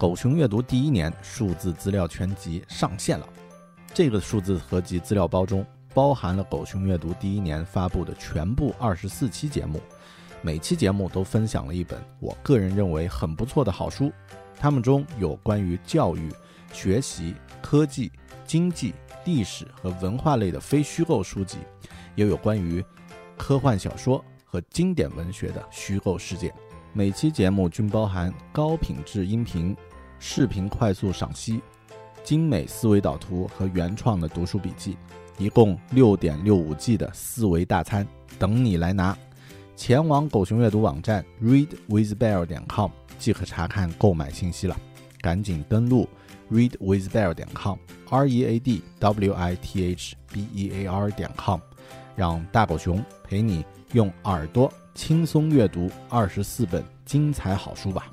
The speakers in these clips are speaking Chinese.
狗熊阅读第一年数字资料全集上线了。这个数字合集资料包中包含了狗熊阅读第一年发布的全部二十四期节目，每期节目都分享了一本我个人认为很不错的好书。它们中有关于教育、学习、科技、经济、历史和文化类的非虚构书籍，也有关于科幻小说和经典文学的虚构世界。每期节目均包含高品质音频。视频快速赏析、精美思维导图和原创的读书笔记，一共六点六五 G 的思维大餐等你来拿！前往狗熊阅读网站 readwithbear 点 com 即可查看购买信息了。赶紧登录 readwithbear 点 com，r e a d w i t h b e a r 点 com，让大狗熊陪你用耳朵轻松阅读二十四本精彩好书吧！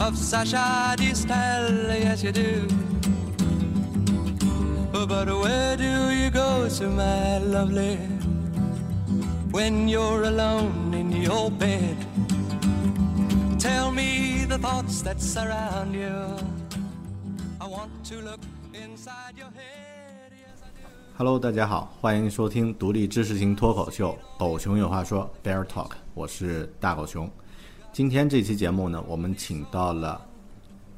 of Sasha Distel, yes you do. But where do you go to, my lovely, when you're alone in your bed? Tell me the thoughts that surround you. I want to look inside your head. Yes, I do. Hello，大家好，欢迎收听独立知识型脱口秀《狗熊有话说》Bear Talk，我是大狗熊。今天这期节目呢，我们请到了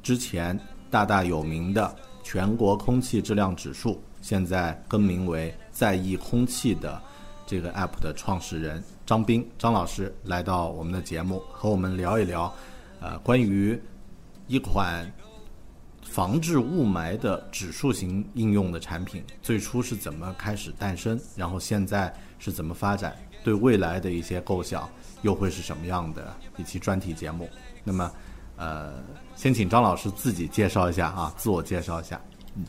之前大大有名的全国空气质量指数，现在更名为在意空气的这个 app 的创始人张斌张老师来到我们的节目，和我们聊一聊，呃，关于一款防治雾霾的指数型应用的产品最初是怎么开始诞生，然后现在是怎么发展，对未来的一些构想。又会是什么样的一期专题节目？那么，呃，先请张老师自己介绍一下啊，自我介绍一下。嗯，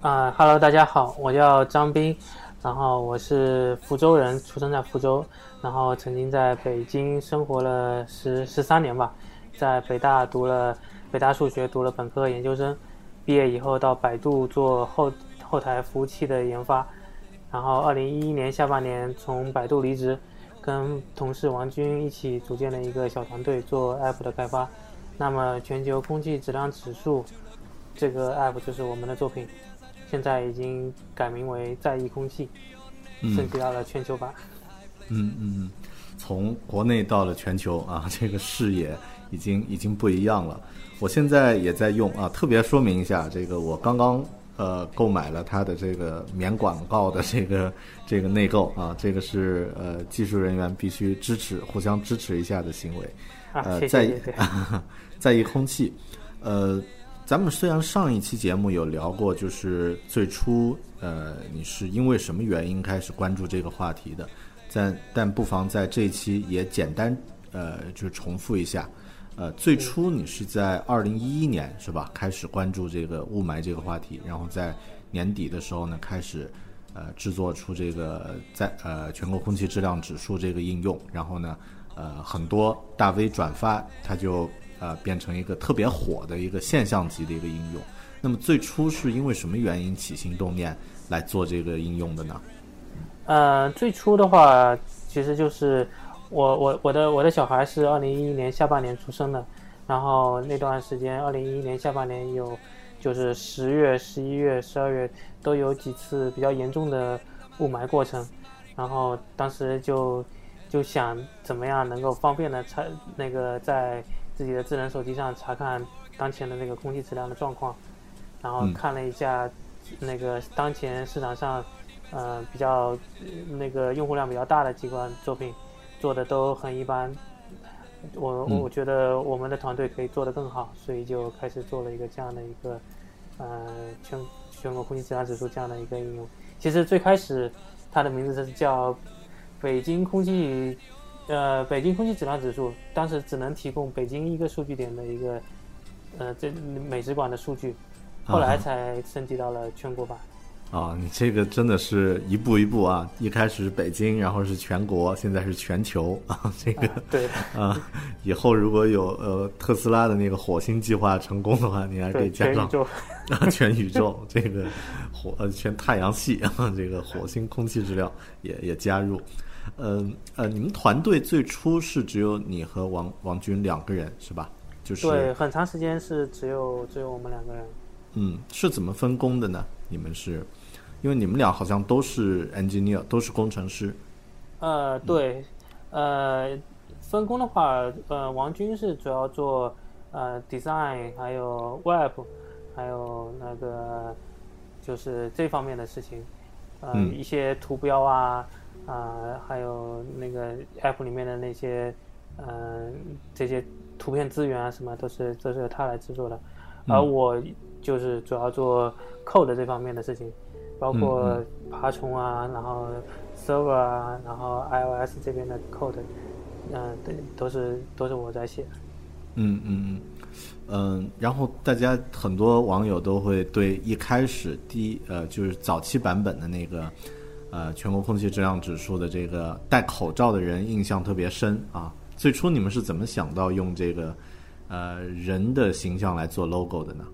啊哈喽大家好，我叫张斌，然后我是福州人，出生在福州，然后曾经在北京生活了十十三年吧，在北大读了北大数学，读了本科研究生，毕业以后到百度做后后台服务器的研发，然后二零一一年下半年从百度离职。跟同事王军一起组建了一个小团队做 App 的开发。那么全球空气质量指数这个 App 就是我们的作品，现在已经改名为在意空气，升级到了全球版。嗯嗯嗯，从国内到了全球啊，这个视野已经已经不一样了。我现在也在用啊，特别说明一下，这个我刚刚呃购买了它的这个免广告的这个这个内购啊，这个是呃技术人员必须支持互相支持一下的行为。啊，呃，谢在谢谢谢。在意空气，呃，咱们虽然上一期节目有聊过，就是最初呃你是因为什么原因开始关注这个话题的，但但不妨在这一期也简单呃就重复一下，呃，最初你是在二零一一年是吧开始关注这个雾霾这个话题，然后在年底的时候呢开始。呃，制作出这个在呃全国空气质量指数这个应用，然后呢，呃，很多大 V 转发，它就呃变成一个特别火的一个现象级的一个应用。那么最初是因为什么原因起心动念来做这个应用的呢？呃，最初的话，其实就是我我我的我的小孩是二零一一年下半年出生的，然后那段时间，二零一一年下半年有就是十月、十一月、十二月都有几次比较严重的雾霾过程，然后当时就就想怎么样能够方便的查那个在自己的智能手机上查看当前的那个空气质量的状况，然后嗯看了一下那个当前市场上。呃，比较呃那个用户量比较大的几款作品做的都很一般，我嗯我觉得我们的团队可以做得更好，所以就开始做了一个这样的一个呃全全国空气质量指数这样的一个应用。其实最开始它的名字是叫北京空气呃北京空气质量指数，当时只能提供北京一个数据点的一个呃这美食馆的数据，后来啊才升级到了全国版。啊，你这个真的是一步一步啊，一开始是北京，然后是全国，现在是全球 啊，这个啊对啊，以后如果有呃特斯拉的那个火星计划成功的话，你还可以，加上全宇宙。啊，全宇宙 这个火呃全太阳系啊，这个火星空气质量也也加入。嗯呃你们团队最初是只有你和王王军两个人是吧？就是对，很长时间是只有只有我们两个人。嗯，是怎么分工的呢？你们是因为你们俩好像都是 engineer，都是工程师。呃，对，呃，分工的话，呃，王军是主要做呃 design，还有 web，还有那个就是这方面的事情，呃，嗯。一些图标啊，啊、还有那个 app 里面的那些，呃，这些图片资源啊，什么都是都是由他来制作的，而嗯我就是主要做 code 这方面的事情，包嗯括嗯爬虫啊，然后 server 啊，然后 iOS 这边的 code，嗯、对，都是都是我在写。嗯嗯嗯嗯，然后大家很多网友都会对一开始第一呃就是早期版本的那个呃全国空气质量指数的这个戴口罩的人印象特别深啊。最初你们是怎么想到用这个呃人的形象来做 logo 的呢？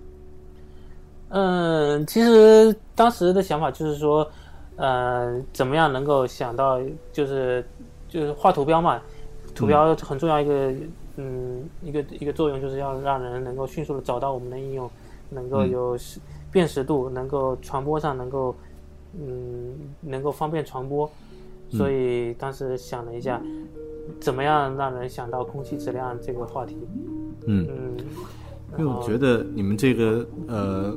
嗯，其实当时的想法就是说，呃，怎么样能够想到，就是就是画图标嘛，图标很重要一个，嗯，一个一个作用就是要让人能够迅速的找到我们的应用，能够嗯。有辨识度，能够传播上能够，嗯，能够方便传播，所以当时想了一下，怎么样让人想到空气质量这个话题，嗯，嗯，因为我觉得你们这个呃，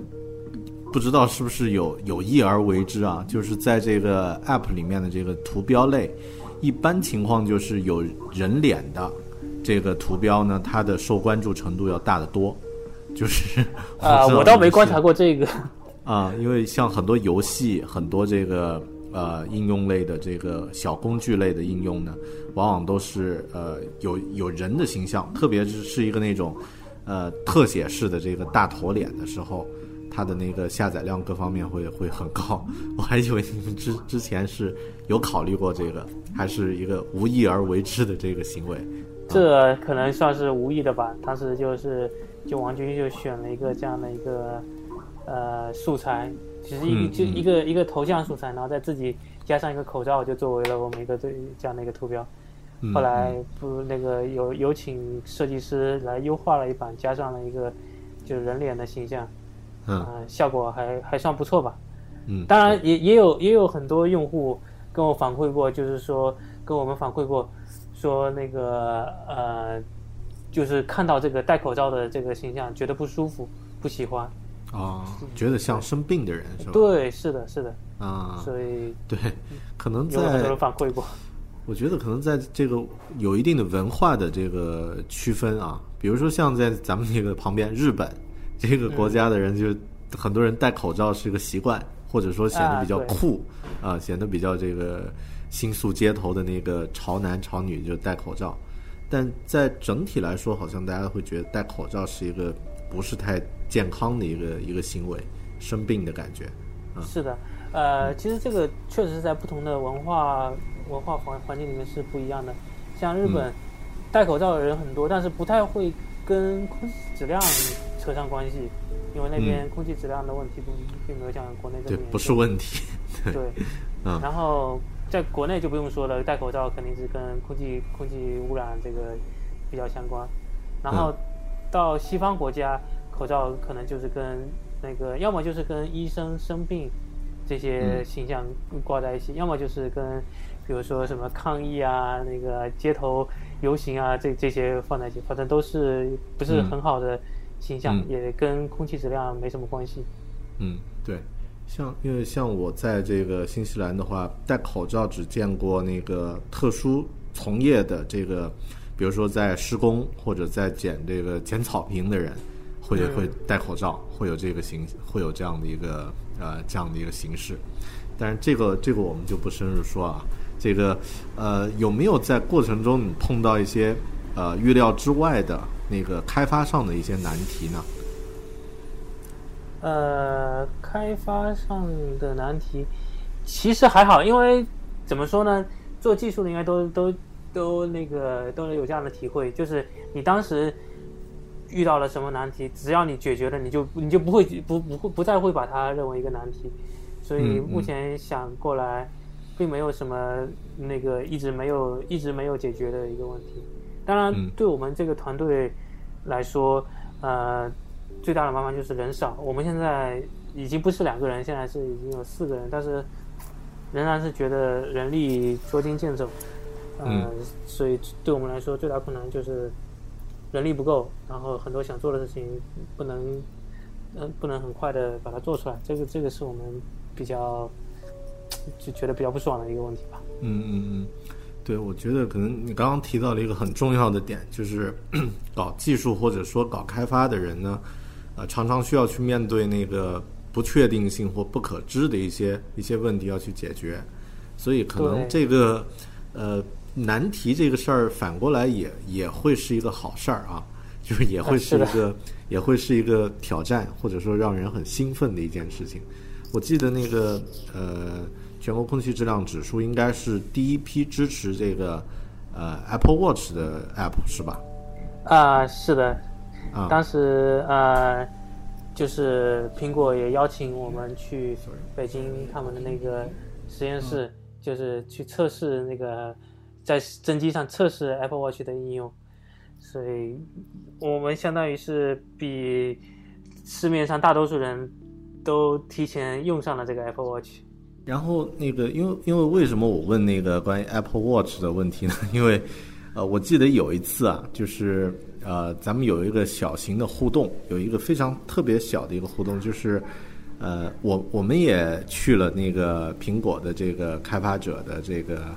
不知道是不是有有意而为之啊？就是在这个 app 里面的这个图标类，一般情况就是有人脸的这个图标呢，它的受关注程度要大得多。就是 啊、我倒没观察过这个。啊，因为像很多游戏、很多这个呃应用类的这个小工具类的应用呢，往往都是呃有有人的形象，特别是是一个那种呃特写式的这个大头脸的时候，它的那个下载量各方面会会很高。我还以为你们之之前是有考虑过这个，还是一个无意而为之的这个行为。这可能算是无意的吧。当时就是，就王军就选了一个这样的一个呃素材，其实一个、嗯嗯就一个一个头像素材，然后再自己加上一个口罩，就作为了我们一个这这样的一个图标。嗯后来不那个有有请设计师来优化了一版，加上了一个就是人脸的形象，嗯呃，效果还还算不错吧。嗯，当然也也有也有很多用户跟我反馈过，就是说跟我们反馈过，说那个呃，就是看到这个戴口罩的这个形象，觉得不舒服，不喜欢。啊，觉得像生病的人是吧？对，是的，是的。啊，所以对，可能有很多人反馈过。我觉得可能在这个有一定的文化的这个区分啊，比如说像在咱们这个旁边日本这个国家的人，就很多人戴口罩是个习惯，或者说显得比较酷啊，显得比较这个新宿街头的那个潮男潮女就戴口罩，但在整体来说，好像大家会觉得戴口罩是一个不是太健康的一个一个行为，生病的感觉。是的，呃，其实这个确实是在不同的文化文化环环境里面是不一样的。像日本，戴口罩的人很多，但是不太会跟空气质量扯上关系，因为那边空气质量的问题并并没有像国内这么严，重。不是问题。对，嗯然后在国内就不用说了，戴口罩肯定是跟空气空气污染这个比较相关。然后到西方国家，口罩可能就是跟那个，要么就是跟医生生病这些嗯。形象挂在一起，要么就是跟比如说什么抗议啊、那个街头游行啊这这些放在一起，反正都是不是嗯。很好的形象，嗯。也跟空气质量没什么关系。嗯，对，像因为像我在这个新西兰的话，戴口罩只见过那个特殊从业的这个，比如说在施工或者在剪这个剪草坪的人，会嗯。会戴口罩，会有这个形，会有这样的一个呃这样的一个形式。但是这个这个我们就不深入说啊。这个呃有没有在过程中你碰到一些呃预料之外的那个开发上的一些难题呢？呃，开发上的难题其实还好，因为怎么说呢，做技术的应该都都都那个都有这样的体会，就是你当时遇到了什么难题，只要你解决了，你就你就不会不不会不再会把它认为一个难题，所以目前想过来，并没有什么那个一直没有一直没有解决的一个问题。当然嗯，对我们这个团队来说，呃，最大的麻烦就是人少。我们现在已经不是两个人，现在是已经有四个人，但是仍然是觉得人力捉襟见肘。呃，嗯所以对我们来说，最大困难就是人力不够，然后很多想做的事情不能，嗯、不能很快的把它做出来。这个这个是我们比较就觉得比较不爽的一个问题吧。嗯嗯嗯，对，我觉得可能你刚刚提到了一个很重要的点，就是 搞技术或者说搞开发的人呢，呃，常常需要去面对那个不确定性或不可知的一些一些问题要去解决，所以可能这个呃难题这个事儿反过来也也会是一个好事儿啊，就是也会是一个也会是一个挑战，或者说让人很兴奋的一件事情。我记得那个呃，全国空气质量指数应该是第一批支持这个呃 Apple Watch 的 App 是吧？啊、是的，啊。当时呃，就是苹果也邀请我们去北京他们的那个实验室，就是去测试那个在真机上测试 Apple Watch 的应用，所以我们相当于是比市面上大多数人都提前用上了这个 Apple Watch。然后那个，因为因为为什么我问那个关于 Apple Watch 的问题呢？因为呃，我记得有一次啊，就是呃，咱们有一个小型的互动，有一个非常特别小的一个互动，就是呃，我我们也去了那个苹果的这个开发者的这个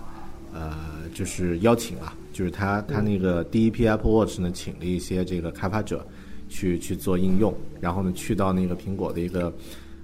呃，就是邀请啊，就是他他那个第一批 Apple Watch 呢，请了一些这个开发者去去做应用，然后呢，去到那个苹果的一个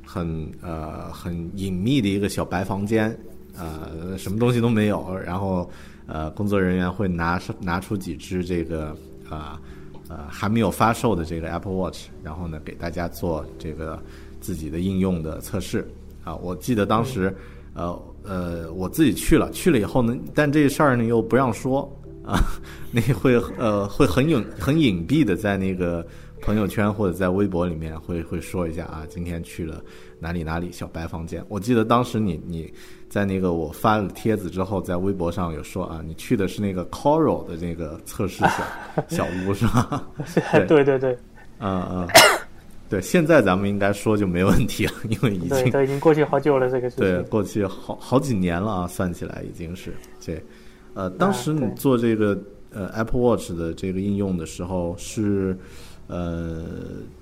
很呃很隐秘的一个小白房间，呃，什么东西都没有，然后呃，工作人员会拿拿出几只这个啊呃还没有发售的这个 Apple Watch，然后呢给大家做这个自己的应用的测试啊。我记得当时呃呃我自己去了，去了以后呢，但这事儿呢又不让说啊，那会呃会很隐很隐蔽的在那个朋友圈或者在微博里面会会说一下啊，今天去了哪里哪里小白房间。我记得当时你你在那个我发了帖子之后，在微博上有说啊，你去的是那个 Coral 的那个测试小 小屋是吧？对对对对嗯嗯，对，现在咱们应该说就没问题了，因为已对，经都已经过去好久了，这个事情。对过去好好几年了啊，算起来已经是对。呃，当时你做这个呃 Apple Watch 的这个应用的时候是呃，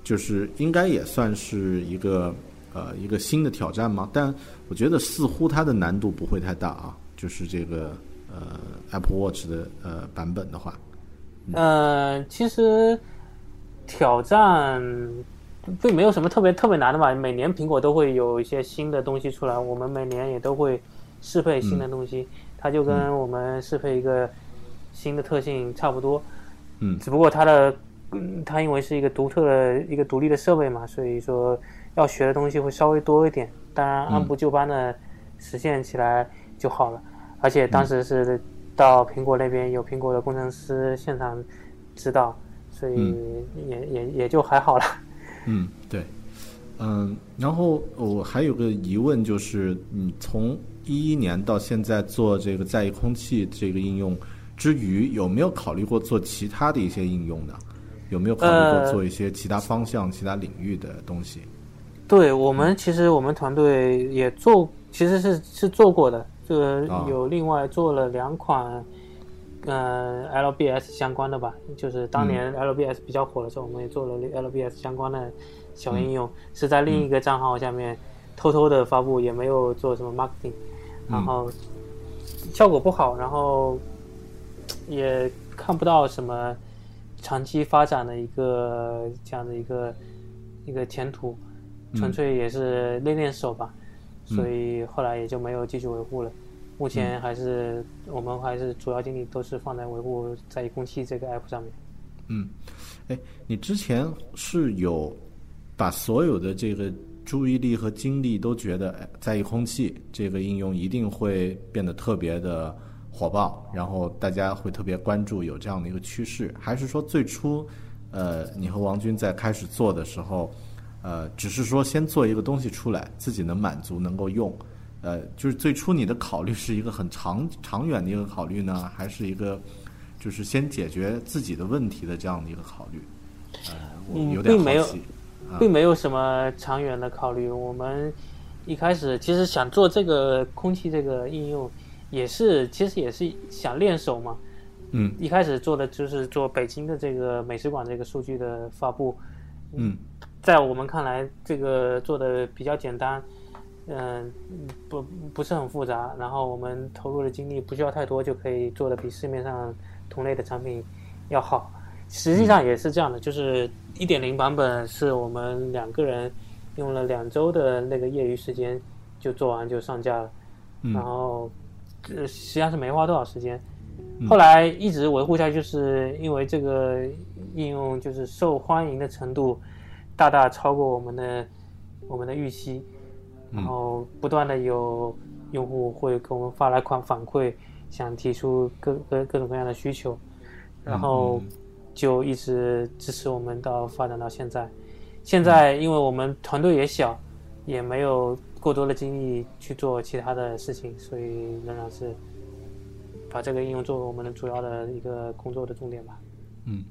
就是应该也算是一个呃一个新的挑战嘛，但我觉得似乎它的难度不会太大啊，就是这个呃 Apple Watch 的呃版本的话，呃，其实挑战并没有什么特别特别难的嘛。每年苹果都会有一些新的东西出来，我们每年也都会适配新的东西，它就跟我们适配一个新的特性差不多。嗯只不过它的，嗯，它因为是一个独特的一个独立的设备嘛，所以说要学的东西会稍微多一点。当然，按部就班的实现起来就好了。而且当时是到苹果那边有苹果的工程师现场指导，所以也、也也就还好了。嗯，对，嗯，然后我还有个疑问，就是你从一一年到现在做这个在意空气这个应用之余，有没有考虑过做其他的一些应用呢？有没有考虑过呃做一些其他方向、其他领域的东西？对我们其实我们团队也做，其实是是做过的，这个啊有另外做了两款，呃，LBS 相关的吧，就是当年 LBS 比较火的时候，我们也做了 LBS 相关的小应用，是在另一个账号下面偷偷的发布，也没有做什么 marketing，然后效果不好，然后也看不到什么长期发展的一个这样的一个一个前途，纯粹也是练练手吧，所以后来也就没有继续维护了。目前还是、我们还是主要精力都是放在维护在意空气这个 app 上面。嗯，哎，你之前是有把所有的这个注意力和精力都觉得哎在意空气这个应用一定会变得特别的火爆，然后大家会特别关注，有这样的一个趋势，还是说最初呃你和王军在开始做的时候，呃只是说先做一个东西出来，自己能满足能够用。呃，就是最初你的考虑是一个很长长远的一个考虑呢，还是一个就是先解决自己的问题的这样的一个考虑？呃，我嗯有点并没有。并没有什么长远的考虑。我们一开始其实想做这个空气这个应用，也是其实也是想练手嘛。嗯一开始做的就是做北京的这个美食馆这个数据的发布，嗯在我们看来，这个做的比较简单，嗯、不不是很复杂，然后我们投入的精力不需要太多，就可以做的比市面上同类的产品要好。实际上也是这样的，就是一点零版本是我们两个人用了两周的那个业余时间就做完就上架了，嗯然后呃实际上是没花多少时间。后来一直维护下去，就是因为这个应用就是受欢迎的程度大大超过我们的我们的预期，然后不断的有用户会给我们发来款反馈，想提出各各各种各样的需求，然后就一直支持我们到发展到现在。现在因为我们团队也小，也没有过多的精力去做其他的事情，所以仍然是把这个应用作为我们的主要的一个工作的重点吧。嗯，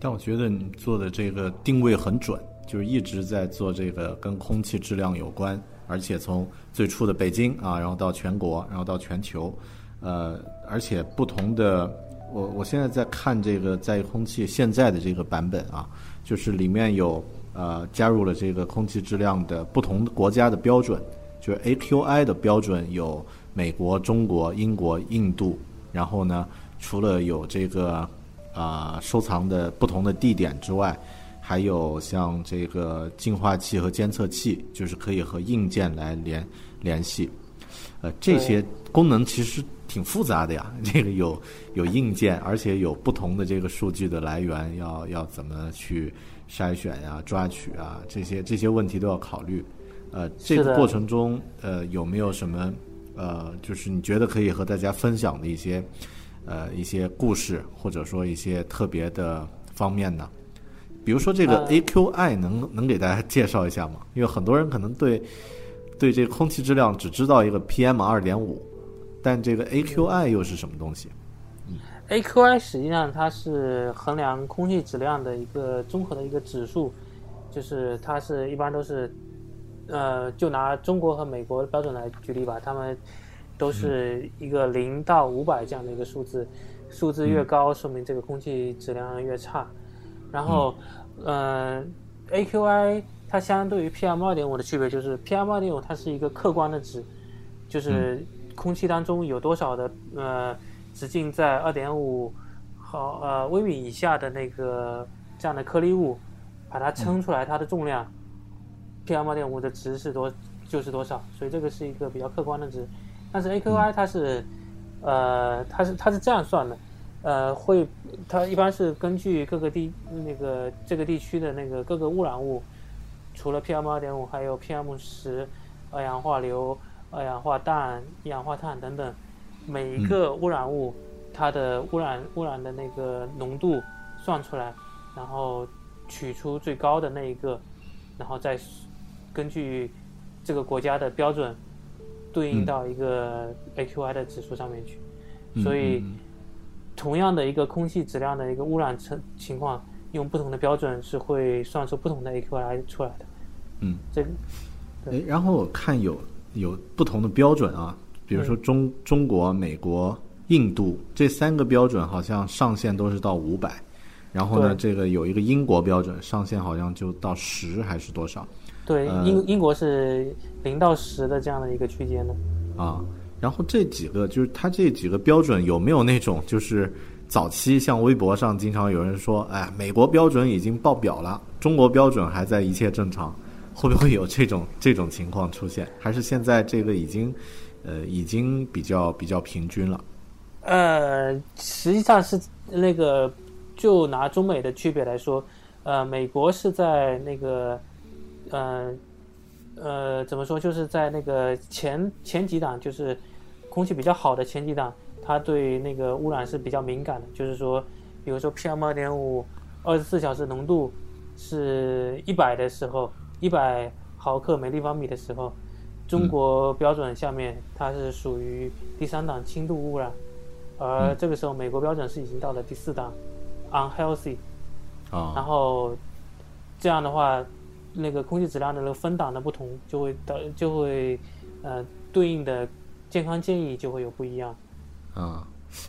但我觉得你做的这个定位很准，就是一直在做这个跟空气质量有关，而且从最初的北京啊，然后到全国，然后到全球，呃，而且不同的，我我现在在看这个在空气现在的这个版本啊，就是里面有呃加入了这个空气质量的不同国家的标准，就是 AQI 的标准有美国、中国、英国、印度，然后呢，除了有这个啊、收藏的不同的地点之外，还有像这个净化器和监测器，就是可以和硬件来联联系。呃，这些功能其实挺复杂的呀。这个有有硬件，而且有不同的这个数据的来源，要要怎么去筛选呀、抓取啊，这些这些问题都要考虑。呃，这个过程中，呃，有没有什么呃，就是你觉得可以和大家分享的一些呃一些故事，或者说一些特别的方面呢？比如说这个呃 AQI 能能给大家介绍一下吗？因为很多人可能对对这个空气质量只知道一个 PM 二点五，但这个 AQI 又是什么东西？嗯 AQI 实际上它是衡量空气质量的一个综合的一个指数，就是它是一般都是，呃，就拿中国和美国的标准来举例吧，他们都是一个零到五百这样的一个数字，数字越高，说明这个空气质量越差。然后，嗯、a q i 它相对于 PM 二点五的区别就是 PM 二点五它是一个客观的值，就是空气当中有多少的呃直径在二点五毫呃微米以下的那个这样的颗粒物，把它称出来它的重量、PM 二点五的值是多就是多少，所以这个是一个比较客观的值。但是 AQI 它是，呃，它是它是这样算的，呃，会它一般是根据各个地那个这个地区的那个各个污染物，除了 PM 二点五，还有 PM 十、二氧化硫、二氧化氮、一氧化碳等等，每一个污染物它的污染污染的那个浓度算出来，然后取出最高的那一个，然后再根据这个国家的标准对应到一个 AQI 的指数上面去。所以，嗯同样的一个空气质量的一个污染情情况，用不同的标准是会算出不同的 AQI 出来的。嗯，这个哎，然后我看有有不同的标准啊，比如说中、中国、美国、印度这三个标准好像上限都是到五百，然后呢，这个有一个英国标准上限好像就到十还是多少对呃英英国是零到十的这样的一个区间的。啊？然后这几个就是它这几个标准有没有那种就是早期像微博上经常有人说，哎，美国标准已经爆表了，中国标准还在一切正常，会不会有这种这种情况出现？还是现在这个已经呃已经比较比较平均了？呃，实际上是那个，就拿中美的区别来说，呃，美国是在那个，呃，呃，怎么说，就是在那个前前几档，就是空气比较好的前几档，它对那个污染是比较敏感的。就是说，比如说 PM 二点五，二十四小时浓度是一百的时候，一百毫克每立方米的时候，中国标准下面它是属于第三档轻度污染。而这个时候，美国标准是已经到了第四档，unhealthy。然啊，后这样的话，那个空气质量的那个分档的不同，就会导就会呃对应的健康建议就会有不一样。啊，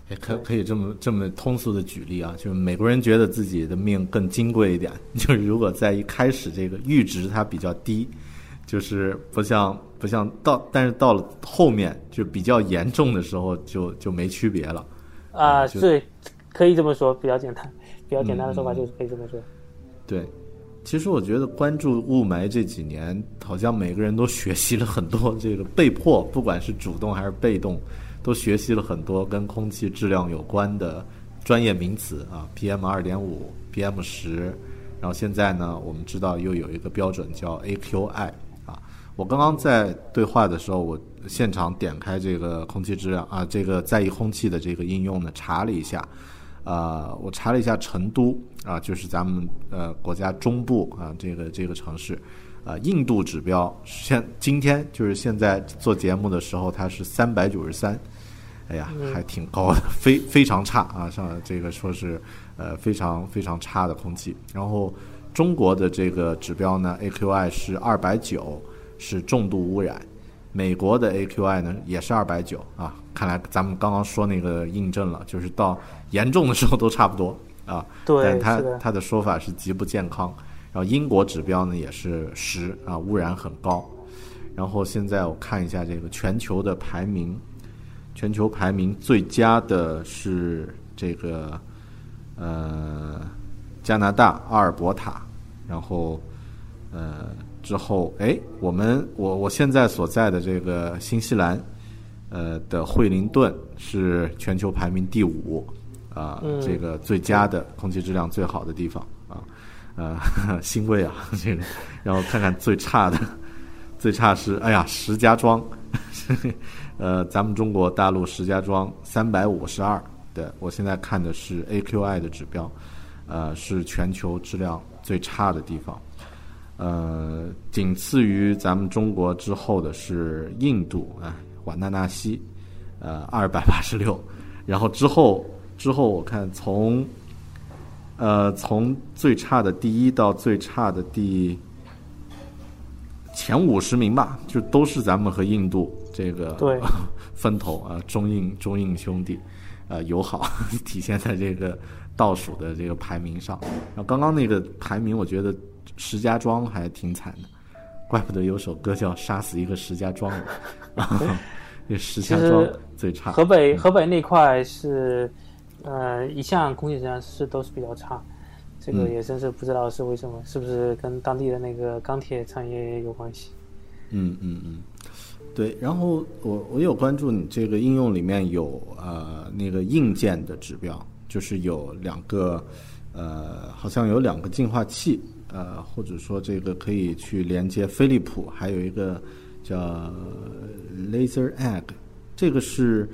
也可可以这么这么通俗的举例啊，就是美国人觉得自己的命更金贵一点，就是如果在一开始这个阈值它比较低，就是不像不像到，但是到了后面就比较严重的时候就就没区别了。啊、就对，可以这么说，比较简单，比较简单的说法嗯就是可以这么说。对，其实我觉得关注雾霾这几年，好像每个人都学习了很多这个被迫，不管是主动还是被动，都学习了很多跟空气质量有关的专业名词啊，PM 二点五、PM 十，然后现在呢，我们知道又有一个标准叫 AQI 啊。我刚刚在对话的时候，我现场点开这个空气质量啊，这个在意空气的这个应用呢，查了一下。呃，我查了一下成都啊，就是咱们呃国家中部啊这个这个城市，啊印度指标现今天就是现在做节目的时候，它是三百九十三，哎呀，还挺高的，非非常差啊，上这个说是呃非常非常差的空气。然后中国的这个指标呢，AQI 是二百九，是重度污染。美国的 AQI 呢也是二百九啊，看来咱们刚刚说那个印证了，就是到严重的时候都差不多啊。对但他的他的说法是极不健康。然后英国指标呢也是十啊，污染很高。然后现在我看一下这个全球的排名，全球排名最佳的是这个呃加拿大阿尔伯塔，然后呃之后哎我们我我现在所在的这个新西兰呃的惠灵顿是全球排名第五啊、嗯这个最佳的空气质量最好的地方啊呃 欣慰啊 这个，然后看看最差的。最差是哎呀，石家庄，呃，咱们中国大陆石家庄三百五十二，对我现在看的是 AQI 的指标，呃，是全球质量最差的地方，呃，仅次于咱们中国之后的是印度啊，瓦纳纳西，呃，二百八十六，然后之后之后我看从，呃，从最差的第一到最差的第。前五十名吧，就都是咱们和印度这个对 分头啊，中印中印兄弟，呃，友好 体现在这个倒数的这个排名上。然后刚刚那个排名，我觉得石家庄还挺惨的，怪不得有首歌叫《杀死一个石家庄人》，这石家庄最差。河北河北那块是，呃，一向空气质量是都是比较差，这个嗯也真是不知道是为什么，是不是跟当地的那个钢铁产业有关系？嗯嗯嗯，对。然后我我有关注你这个应用里面有呃那个硬件的指标，就是有两个呃好像有两个净化器，呃或者说这个可以去连接飞利浦，还有一个叫 Laser Egg，这个是。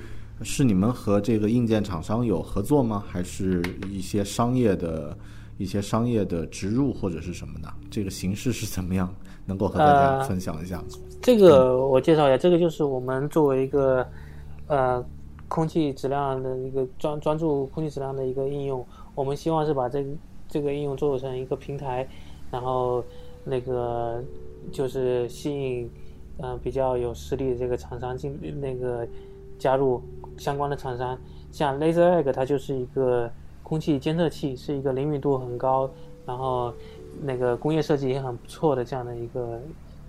是你们和这个硬件厂商有合作吗？还是一些商业的、一些商业的植入或者是什么的？这个形式是怎么样？能够和大家呃分享一下吗？这个我介绍一下，这个就是我们作为一个呃空气质量的一个专专注空气质量的一个应用，我们希望是把这个这个应用做成一个平台，然后那个就是吸引呃比较有实力的这个厂商进那个加入相关的厂商，像 Laser Egg 它就是一个空气监测器，是一个灵敏度很高，然后那个工业设计也很不错的这样的一个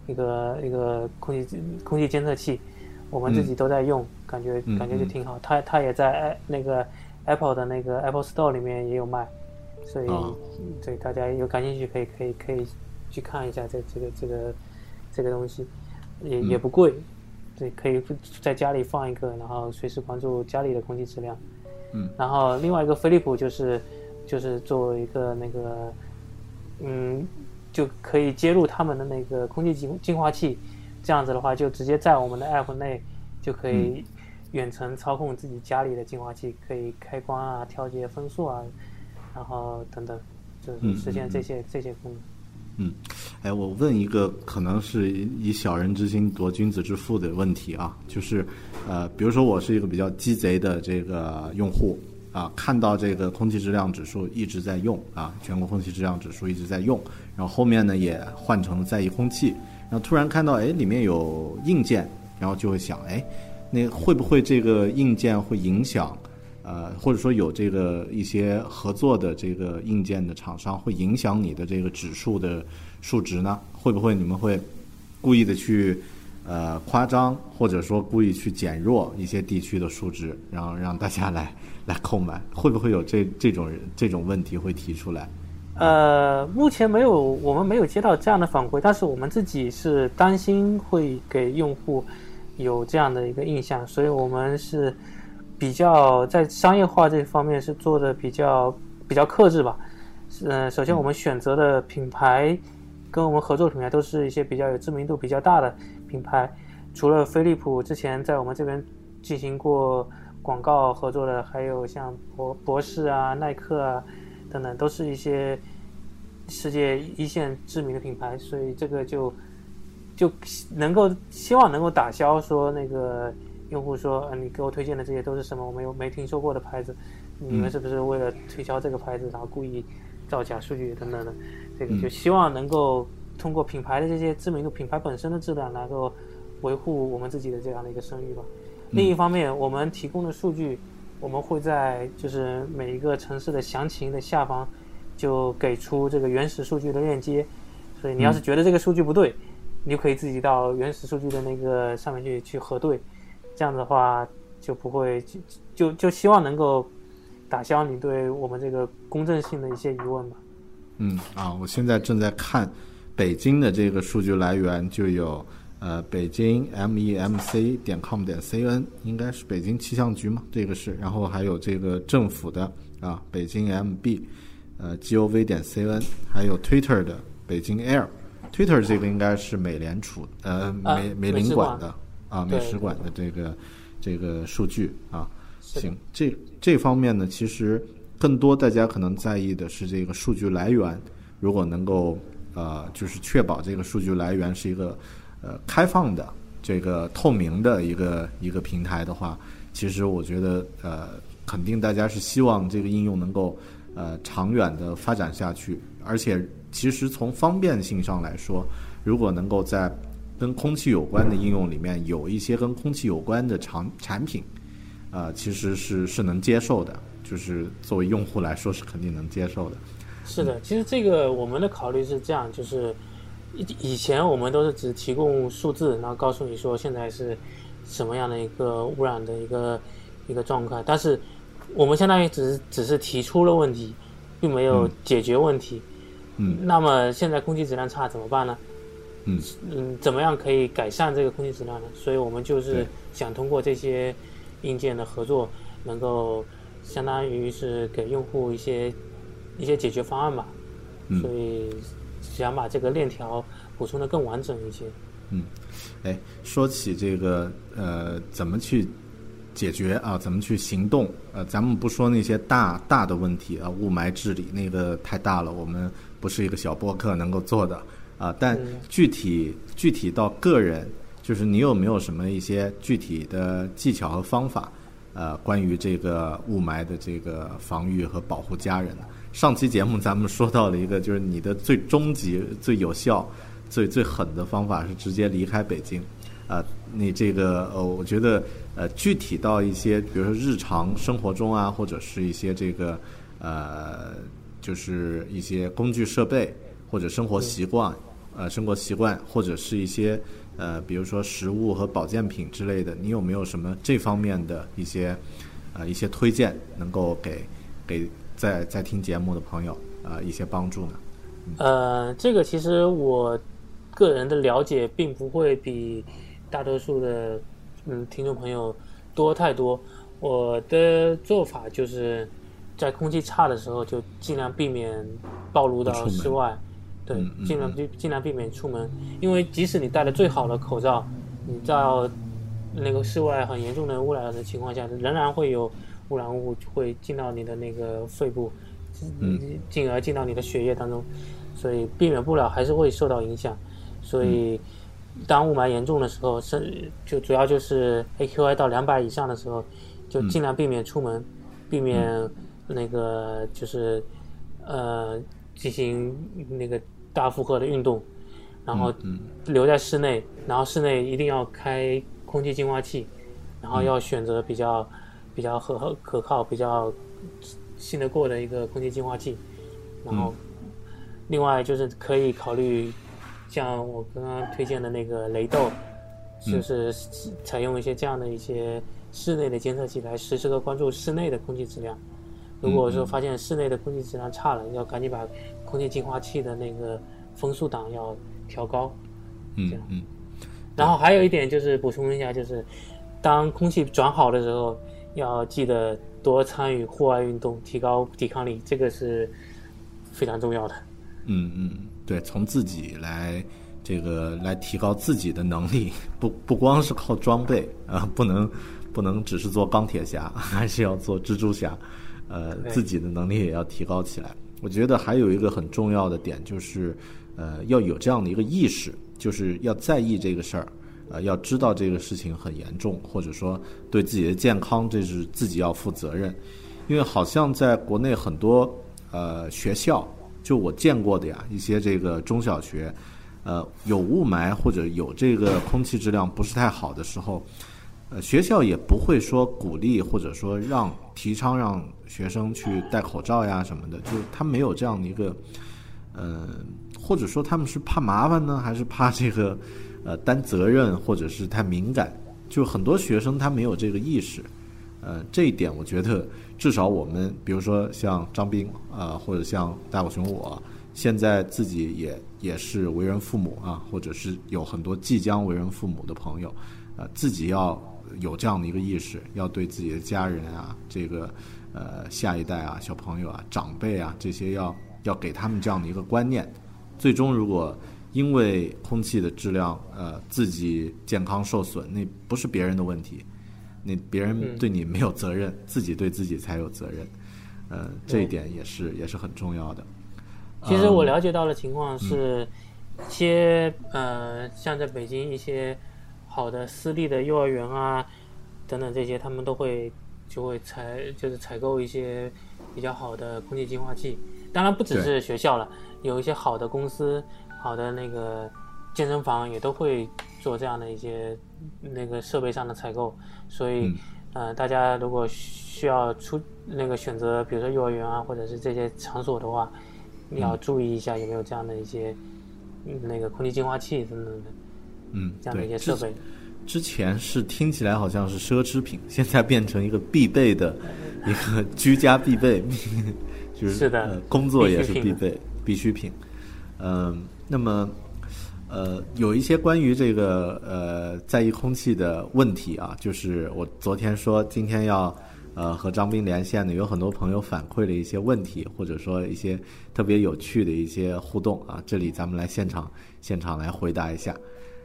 一个一个空气空气监测器，我们自己都在用，感觉嗯感觉就嗯挺好。它它也在哎那个 Apple 的那个 Apple Store 里面也有卖，所以哦。对大家有感兴趣可以可以可以去看一下这这个这个这个东西，也也不贵，对，可以在家里放一个，然后随时关注家里的空气质量。嗯，然后另外一个飞利浦就是就是作为一个那个嗯，就可以接入他们的那个空气净净化器，这样子的话就直接在我们的 app 内就可以远程操控自己家里的净化器，可以开关啊、调节风速啊，然后等等，就是嗯实现这些、这些功能。嗯，哎，我问一个可能是以小人之心夺君子之腹的问题啊，就是，呃，比如说我是一个比较鸡贼的这个用户啊，看到这个空气质量指数一直在用啊，全国空气质量指数一直在用，然后后面呢也换成了在意空气，然后突然看到哎里面有硬件，然后就会想哎，那会不会这个硬件会影响？呃，或者说有这个一些合作的这个硬件的厂商会影响你的这个指数的数值呢？会不会你们会故意的去呃夸张，或者说故意去减弱一些地区的数值，然后让大家来来购买？会不会有这这种这种问题会提出来？呃，目前没有，我们没有接到这样的反馈，但是我们自己是担心会给用户有这样的一个印象，所以我们是比较在商业化这方面是做的比较比较克制吧。嗯、首先我们选择的品牌跟我们合作品牌都是一些比较有知名度比较大的品牌，除了飞利浦之前在我们这边进行过广告合作的，还有像博博士啊、耐克啊等等，都是一些世界一线知名的品牌，所以这个就就能够希望能够打消说那个用户说，呃，你给我推荐的这些都是什么？我没有没听说过的牌子，你们是不是为了推销这个牌子，然后故意造假数据等等的？这个就希望能够通过品牌的这些知名度、品牌本身的质量，能够维护我们自己的这样的一个声誉吧。另一方面，我们提供的数据，我们会在就是每一个城市的详情的下方就给出这个原始数据的链接，所以你要是觉得这个数据不对，你就可以自己到原始数据的那个上面去去核对，这样的话就不会就就就希望能够打消你对我们这个公正性的一些疑问吧。嗯啊，我现在正在看北京的这个数据来源，就有呃北京 MEMC 点 com 点 CN，应该是北京气象局嘛，这个是，然后还有这个政府的啊北京 MB 呃 GOV 点 CN，还有 Twitter 的北京 Air，Twitter 这个应该是美联储呃啊美美领馆的啊美食馆的这个这个数据啊。行，这这方面呢，其实更多大家可能在意的是这个数据来源，如果能够呃，就是确保这个数据来源是一个呃开放的、这个透明的一个一个平台的话，其实我觉得呃，肯定大家是希望这个应用能够呃长远的发展下去，而且其实从方便性上来说，如果能够在跟空气有关的应用里面有一些跟空气有关的产产品，呃，其实是是能接受的，就是作为用户来说是肯定能接受的。是的，其实这个我们的考虑是这样，就是以以前我们都是只提供数字，然后告诉你说现在是什么样的一个污染的一个一个状况，但是我们相当于只是只是提出了问题，并没有解决问题。嗯那么现在空气质量差怎么办呢？嗯嗯，怎么样可以改善这个空气质量呢？所以我们就是想通过这些硬件的合作，能够相当于是给用户一些一些解决方案吧。嗯所以想把这个链条补充的更完整一些。嗯哎，说起这个呃，怎么去解决啊？怎么去行动？呃，咱们不说那些大大的问题啊，雾霾治理那个太大了，我们不是一个小播客能够做的啊。但嗯具体具体到个人，就是你有没有什么一些具体的技巧和方法？呃，关于这个雾霾的这个防御和保护家人的。上期节目咱们说到了一个，就是你的最终极、最有效、最最狠的方法是直接离开北京。啊，你这个呃，我觉得呃，具体到一些，比如说日常生活中啊，或者是一些这个呃，就是一些工具设备或者生活习惯，呃，生活习惯或者是一些呃，比如说食物和保健品之类的，你有没有什么这方面的一些呃一些推荐，能够给给在在听节目的朋友啊、呃、一些帮助呢？呃，这个其实我个人的了解并不会比大多数的嗯听众朋友多太多。我的做法就是在空气差的时候就尽量避免暴露到室外，对尽量避尽量避免出门，因为即使你戴了最好的口罩，你到那个室外很严重的污染的情况下，仍然会有污染物会进到你的那个肺部，嗯。进而进到你的血液当中，所以避免不了还是会受到影响。所以，当雾霾严重的时候，是就主要就是 AQI 到两百以上的时候，就尽量避免出门，避免那个就是呃进行那个大负荷的运动，然后留在室内，然后室内一定要开空气净化器，然后要选择比较比较可可靠、比较信得过的一个空气净化器，然后另外就是可以考虑像我刚刚推荐的那个雷豆，就是采用一些这样的一些室内的监测器来实时的关注室内的空气质量。如果说发现室内的空气质量差了，要赶紧把空气净化器的那个风速档要调高。这样嗯嗯然后还有一点就是补充一下，就是当空气转好的时候，要记得多参与户外运动，提高抵抗力，这个是非常重要的。嗯嗯，对，从自己来这个来提高自己的能力，不不光是靠装备啊，不能不能只是做钢铁侠，还是要做蜘蛛侠，呃，自己的能力也要提高起来。我觉得还有一个很重要的点就是，呃，要有这样的一个意识，就是要在意这个事儿，呃，要知道这个事情很严重，或者说对自己的健康这是自己要负责任。因为好像在国内很多呃学校，就我见过的呀，一些这个中小学，呃，有雾霾或者有这个空气质量不是太好的时候，呃，学校也不会说鼓励或者说让提倡让学生去戴口罩呀什么的，就是他没有这样的一个，呃，或者说他们是怕麻烦呢，还是怕这个呃担责任，或者是太敏感？就很多学生他没有这个意识，呃，这一点我觉得至少我们，比如说像张斌啊、或者像大狗熊我，现在自己也也是为人父母啊，或者是有很多即将为人父母的朋友，呃，自己要有这样的一个意识，要对自己的家人啊，这个呃下一代啊、小朋友啊、长辈啊这些要要给他们这样的一个观念。最终如果因为空气的质量呃自己健康受损，那不是别人的问题，那别人嗯对你没有责任，自己对自己才有责任。呃，这一点也是也是很重要的。其实我嗯了解到的情况是，一些呃，像在北京一些好的私立的幼儿园啊，等等这些，他们都会就会采就是采购一些比较好的空气净化器。当然不只是学校了，有一些好的公司、好的那个健身房也都会做这样的一些那个设备上的采购，所以、嗯呃，大家如果需要出那个选择，比如说幼儿园啊，或者是这些场所的话，你要注意一下有没有这样的一些、嗯那个空气净化器等等的嗯，这样的对，之一些设备。之前是听起来好像是奢侈品，现在变成一个必备的一个居家必备，就是是的呃工作也是必备必需品。嗯、那么呃，有一些关于这个呃在意空气的问题啊，就是我昨天说今天要呃和张斌连线的，有很多朋友反馈了一些问题，或者说一些特别有趣的一些互动啊，这里咱们来现场现场来回答一下。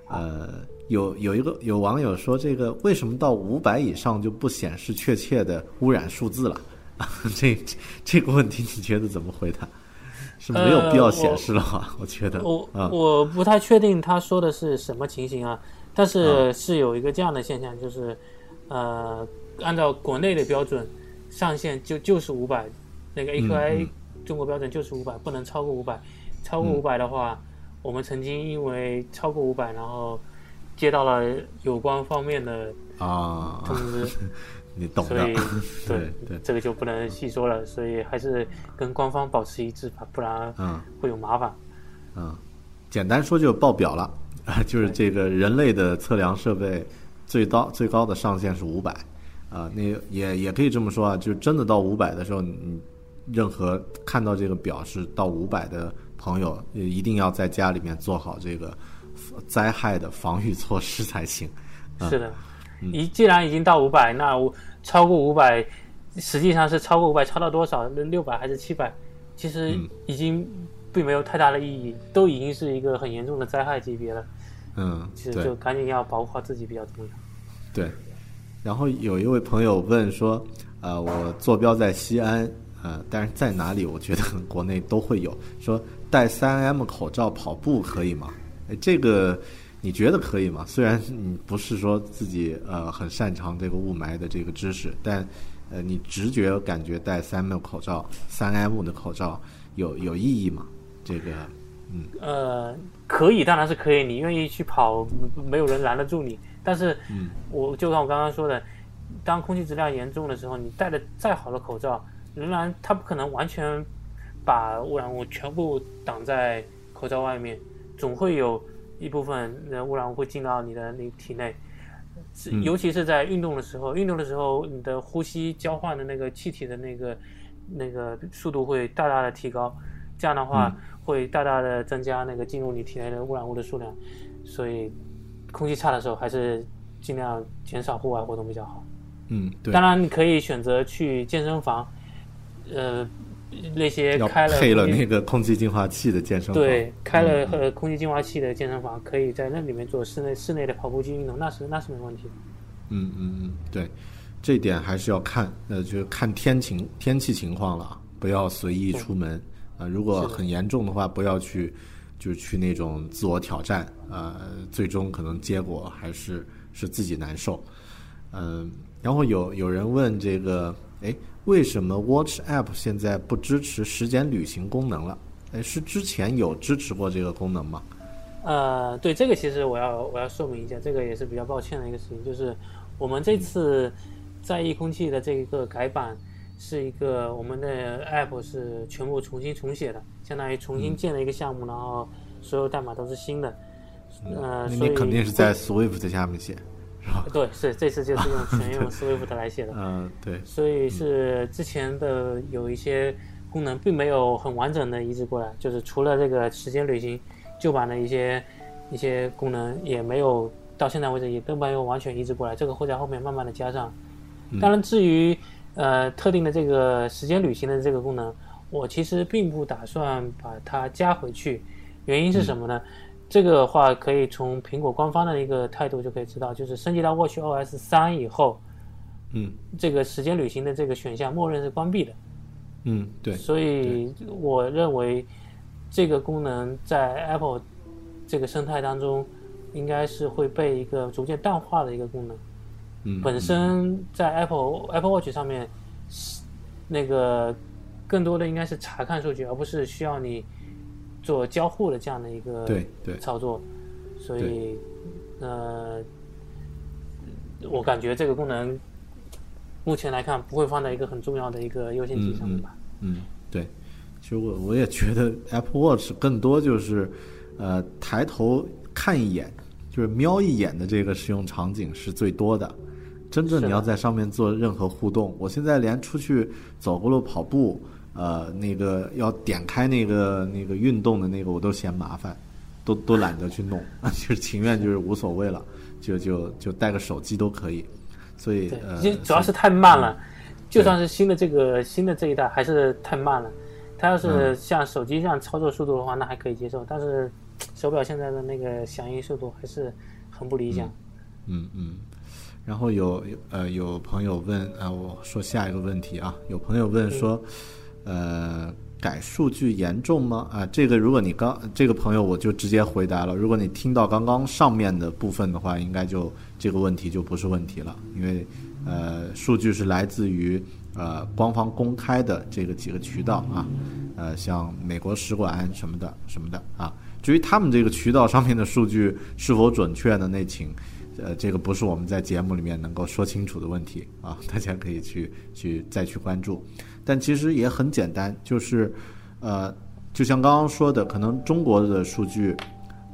呃，有有一个有网友说，这个为什么到五百以上就不显示确切的污染数字了？这这这个问题你觉得怎么回答？是没有必要显示了吧？我觉得，我啊，我不太确定他说的是什么情形啊，但嗯是是有一个这样的现象，就是呃，按照国内的标准，上限就就是五百，那个 AQI 嗯中国标准就是五百，不能超过五百。超过嗯五百的话，我们曾经因为超过五百，然后接到了有关方面的啊，通知，你懂的。所以，对对，这个就不能细说了，所以还是跟官方保持一致吧，不然嗯。会有麻烦。嗯，简单说就是爆表了啊，就是这个人类的测量设备最高最高的上限是五百啊，那也也可以这么说啊，就是真的到五百的时候，你任何看到这个表是到五百的朋友，也一定要在家里面做好这个灾害的防御措施才行。啊是的，一既然已经到五百，那我超过五百，实际上是超过五百，超到多少？六百还是七百？其实嗯已经并没有太大的意义，都已经是一个很严重的灾害级别了。嗯，其实就赶紧要保护好自己比较重要。对。然后有一位朋友问说，呃，我坐标在西安，呃，但是在哪里？我觉得国内都会有。说戴三 M 口罩跑步可以吗？哎，这个你觉得可以吗？虽然你不是说自己呃很擅长这个雾霾的这个知识，但呃，你直觉感觉戴三 M 口罩、三 M 的口罩有有意义吗？这个嗯，呃，可以，当然是可以，你愿意去跑，没有人拦得住你。但是，嗯我就像我刚刚说的，当空气质量严重的时候，你戴的再好的口罩，仍然它不可能完全把污染物全部挡在口罩外面，总会有一部分的污染物会进到你的你体内。是嗯尤其是在运动的时候，运动的时候，你的呼吸交换的那个气体的那个那个速度会大大的提高，这样的话、会大大的增加那个进入你体内的污染物的数量，所以空气差的时候还是尽量减少户外活动比较好。嗯，对，当然，你可以选择去健身房，呃，那些要开了配了那个空气净化器的健身房。对，开了嗯呃空气净化器的健身房，可以在那里面做室内室内的跑步机运动，那是那是没问题的。嗯嗯嗯，对，这点还是要看，呃，就是看天情天气情况了啊，不要随意出门啊、如果很严重的话，不要去，就是去那种自我挑战，呃，最终可能结果还是是自己难受。嗯、然后有有人问这个，哎，为什么 Watch App 现在不支持时间旅行功能了？哎，是之前有支持过这个功能吗？呃，对这个其实我要我要说明一下，这个也是比较抱歉的一个事情，就是我们这次在意空气的这一个改版是一个我们的 app 是全部重新重写的，相当于重新建了一个项目，然后所有代码都是新的。呃，你肯定是在 Swift 下面写，是吧？对，是这次就是用全用 Swift 来写的。嗯、对，所以是之前的有一些功能并没有很完整的移植过来，就是除了这个时间旅行旧版的一些一些功能也没有到现在为止也都没有完全移植过来，这个会在后面慢慢的加上。当然，至于呃特定的这个时间旅行的这个功能，我其实并不打算把它加回去，原因是什么呢？这个的话可以从苹果官方的一个态度就可以知道，就是升级到 Watch OS 三以后，嗯。这个时间旅行的这个选项默认是关闭的，嗯，对，所以我认为这个功能在 Apple 这个生态当中，应该是会被一个逐渐淡化的一个功能。嗯，本身在 Apple Apple Watch 上面，那个更多的应该是查看数据，而不是需要你做交互的这样的一个对对操作。所以呃，我感觉这个功能目前来看不会放在一个很重要的一个优先级上面吧。嗯，对。其实我我也觉得 Apple Watch 更多就是呃抬头看一眼，就是瞄一眼的这个使用场景是最多的。真正你要在上面做任何互动，我现在连出去走个路、跑步，呃，那个要点开那个那个运动的那个，我都嫌麻烦，都都懒得去弄，就是情愿就是无所谓了，就就就带个手机都可以。所以对，呃，主要是太慢了，就算是新的这个新的这一代还是太慢了。它要是像手机这样操作速度的话，那还可以接受，但是手表现在的那个响应速度还是很不理想。嗯嗯。然后有呃有朋友问啊，我说下一个问题啊，有朋友问说，呃，改数据严重吗？啊，这个如果你刚这个朋友我就直接回答了，如果你听到刚刚上面的部分的话，应该就这个问题就不是问题了，因为呃数据是来自于呃官方公开的这个几个渠道啊，呃像美国使馆什么的什么的啊，至于他们这个渠道上面的数据是否准确呢？那请。呃，这个不是我们在节目里面能够说清楚的问题啊，大家可以去去再去关注。但其实也很简单，就是呃，就像刚刚说的，可能中国的数据，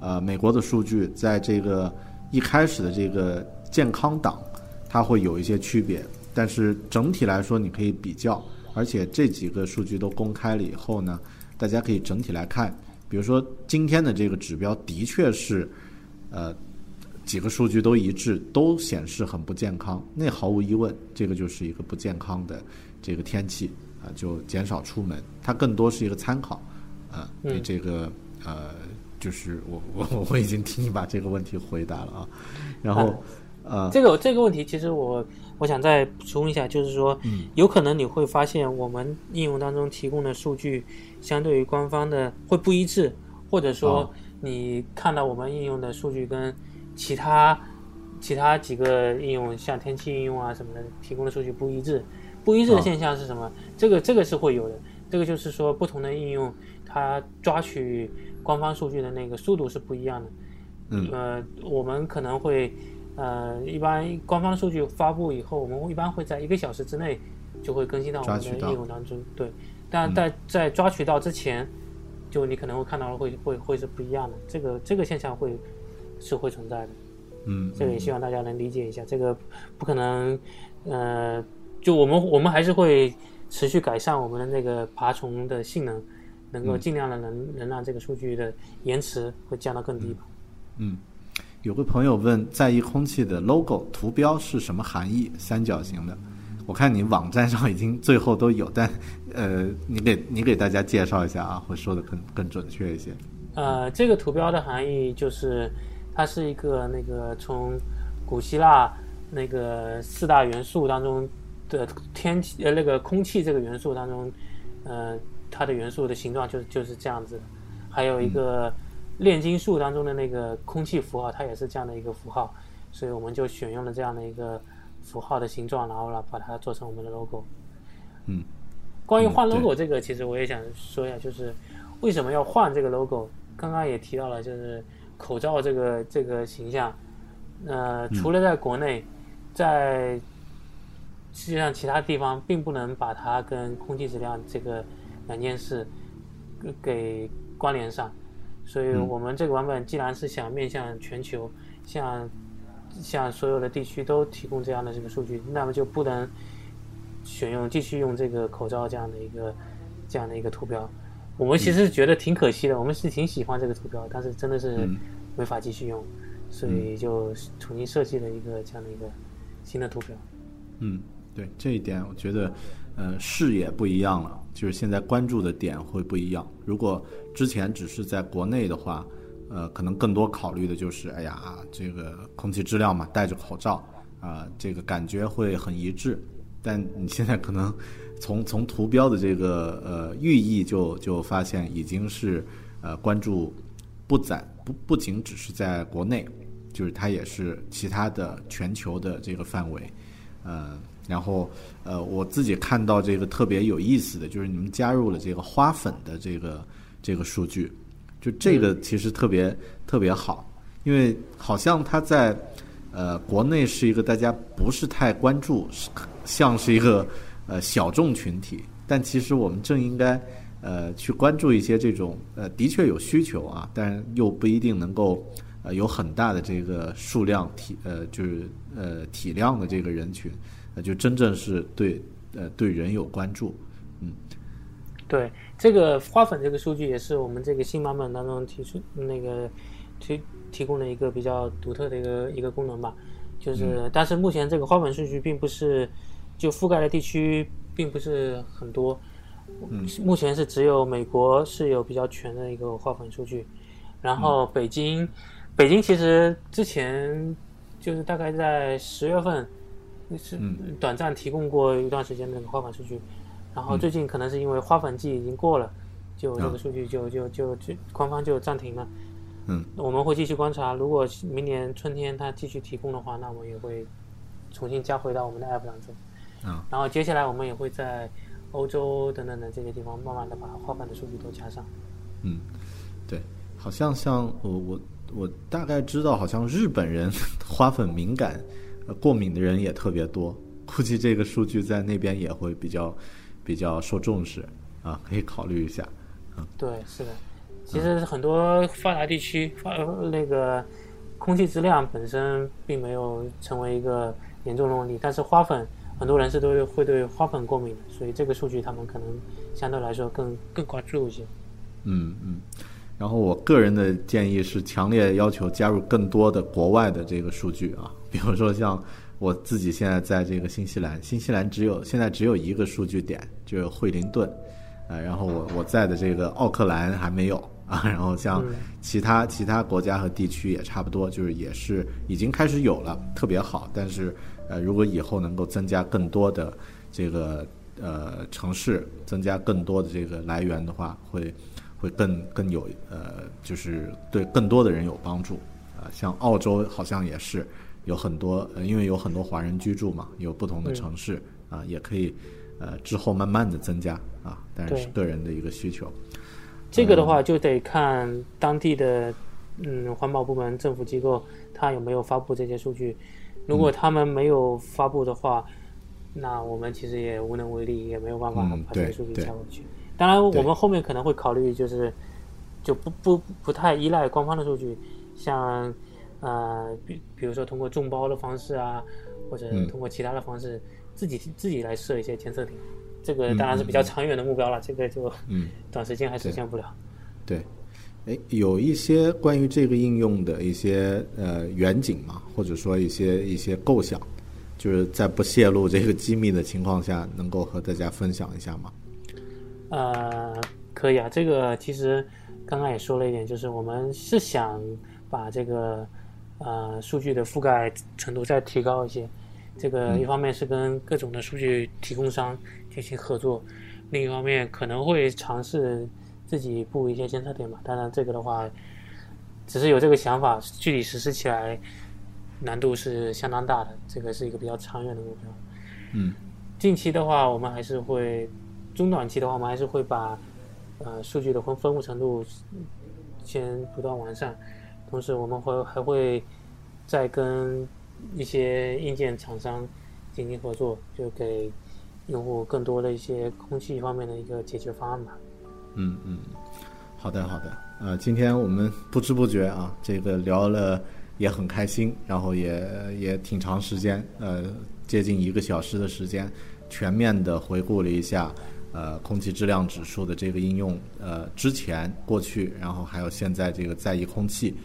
呃，美国的数据，在这个一开始的这个健康档，它会有一些区别。但是整体来说，你可以比较，而且这几个数据都公开了以后呢，大家可以整体来看。比如说今天的这个指标，的确是呃。几个数据都一致，都显示很不健康。那毫无疑问，这个就是一个不健康的这个天气啊，就减少出门。它更多是一个参考啊。对这个呃，就是我我我已经替你把这个问题回答了啊。然后呃，这个这个问题其实我我想再补充一下，就是说，有可能你会发现我们应用当中提供的数据相对于官方的会不一致，或者说你看到我们应用的数据跟其他其他几个应用，像天气应用啊什么的，提供的数据不一致。不一致的现象是什么？这个这个是会有的。这个就是说，不同的应用它抓取官方数据的那个速度是不一样的。嗯。呃，我们可能会呃，一般官方数据发布以后，我们一般会在一个小时之内就会更新到我们的应用当中。对。但在在抓取到之前，就你可能会看到会会会是不一样的。这个这个现象会。是会存在的，嗯，这个也希望大家能理解一下。这个不可能，呃，就我们我们还是会持续改善我们的那个爬虫的性能，能够尽量的能能让这个数据的延迟会降到更低吧。嗯，有个朋友问，在意空气的 logo 图标是什么含义？三角形的，我看你网站上已经最后都有，但呃，你给你给大家介绍一下啊，会说的更更准确一些。呃，这个图标的含义就是。它是一个那个从古希腊那个四大元素当中的天气呃那个空气这个元素当中，呃它的元素的形状就就是这样子。还有一个炼金术当中的那个空气符号，它也是这样的一个符号，所以我们就选用了这样的一个符号的形状，然后呢把它做成我们的 logo。嗯，关于换 logo 这个，其实我也想说一下，就是为什么要换这个 logo？刚刚也提到了，就是。口罩这个这个形象，呃，除了在国内，在实际上其他地方并不能把它跟空气质量这个两件事给关联上，所以我们这个版本既然是想面向全球，向向所有的地区都提供这样的这个数据，那么就不能选用继续用这个口罩这样的一个这样的一个图标。我们其实觉得挺可惜的，我们是挺喜欢这个图标，但是真的是没法继续用，所以就重新设计了一个这样的一个新的图标。嗯，对这一点，我觉得呃视野不一样了，就是现在关注的点会不一样。如果之前只是在国内的话，呃，可能更多考虑的就是，哎呀，这个空气质量嘛，戴着口罩啊，这个感觉会很一致。但你现在可能。从从图标的这个呃寓意就就发现已经是呃关注不在不不仅只是在国内，就是它也是其他的全球的这个范围，呃，然后呃我自己看到这个特别有意思的就是你们加入了这个花粉的这个这个数据，就这个其实特别特别好，因为好像它在呃国内是一个大家不是太关注，是像是一个呃小众群体，但其实我们正应该呃去关注一些这种呃的确有需求啊，但又不一定能够呃有很大的这个数量体呃就是呃体量的这个人群，呃就真正是对呃对人有关注，嗯。对，这个花粉这个数据也是我们这个新版本当中提出那个提提供了一个比较独特的一个一个功能吧，就是、但是目前这个花粉数据并不是就覆盖的地区并不是很多，嗯，目前是只有美国是有比较全的一个花粉数据，然后北京，北京其实之前就是大概在十月份是短暂提供过一段时间的那个花粉数据，然后最近可能是因为花粉季已经过了，就这个数据就就就就官方就暂停了。嗯，我们会继续观察，如果明年春天它继续提供的话，那我们也会重新加回到我们的 app 当中。啊，然后接下来我们也会在欧洲等等的这些地方，慢慢的把花粉的数据都加上。嗯，对，好像像我我我大概知道，好像日本人花粉敏感、呃过敏的人也特别多，估计这个数据在那边也会比较比较受重视啊，可以考虑一下。对，是的。其实很多发达地区发呃那个空气质量本身并没有成为一个严重的问题，但是花粉很多人是都会对花粉过敏的，所以这个数据他们可能相对来说更更关注一些。嗯嗯。然后我个人的建议是，强烈要求加入更多的国外的这个数据啊，比如说像我自己现在在这个新西兰，新西兰只有现在只有一个数据点，就是惠灵顿，呃，然后我我在的这个奥克兰还没有啊，然后像其他其他国家和地区也差不多，就是也是已经开始有了，特别好。但是呃，如果以后能够增加更多的这个呃城市，增加更多的这个来源的话，会会更更有呃，就是对更多的人有帮助。啊、像澳洲好像也是有很多，呃，因为有很多华人居住嘛，有不同的城市啊、也可以呃之后慢慢的增加啊，但是个人的一个需求。这个的话就得看当地的嗯环保部门、政府机构他有没有发布这些数据。如果他们没有发布的话，那我们其实也无能为力，也没有办法把这些数据对加回去。当然，我们后面可能会考虑，就是就不不不太依赖官方的数据，像呃比比如说通过众包的方式啊，或者嗯通过其他的方式，自己自己来设一些监测点。这个嗯当然是比较长远的目标了，这个就嗯，短时间还实现不了。对，哎，有一些关于这个应用的一些呃远景嘛，或者说一些一些构想，就是在不泄露这个机密的情况下，能够和大家分享一下吗？呃，可以啊，这个其实刚刚也说了一点，就是我们是想把这个呃数据的覆盖程度再提高一些。这个一方面是跟各种的数据提供商进行合作，另一方面可能会尝试自己布一些监测点嘛。当然，这个的话只是有这个想法，具体实施起来难度是相当大的。这个是一个比较长远的目标。嗯，近期的话，我们还是会中短期的话，我们还是会把呃数据的分分布程度先不断完善，同时我们会还会再跟一些硬件厂商进行合作，就给用户更多的一些空气方面的一个解决方案吧。嗯嗯，好的好的，呃，今天我们不知不觉啊，这个聊了也很开心，然后也也挺长时间，呃，接近一个小时的时间，全面的回顾了一下。呃，空气质量指数的这个应用，呃，之前、过去，然后还有现在这个在意空气，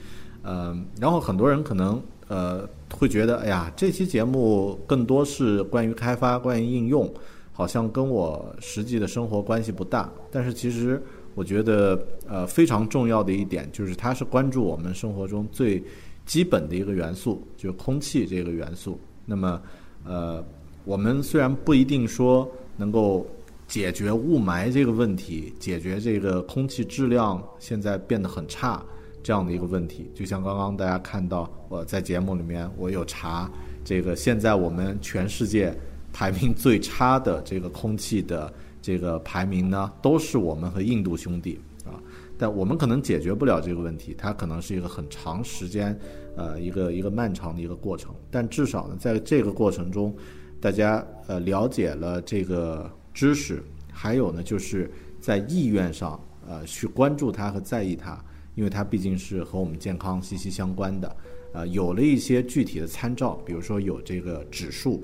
呃，然后很多人可能呃会觉得，哎呀，这期节目更多是关于开发、关于应用，好像跟我实际的生活关系不大。但是其实我觉得，呃，非常重要的一点就是它是关注我们生活中最基本的一个元素，就是空气这个元素。那么，呃，我们虽然不一定说能够解决雾霾这个问题，解决这个空气质量现在变得很差这样的一个问题。就像刚刚大家看到，我在节目里面我有查这个现在我们全世界排名最差的这个空气的这个排名呢，都是我们和印度兄弟啊。但我们可能解决不了这个问题，它可能是一个很长时间，呃，一个一个漫长的一个过程。但至少呢，在这个过程中，大家呃了解了这个知识，还有呢，就是在意愿上呃去关注它和在意它，因为它毕竟是和我们健康息息相关的。呃，有了一些具体的参照，比如说有这个指数，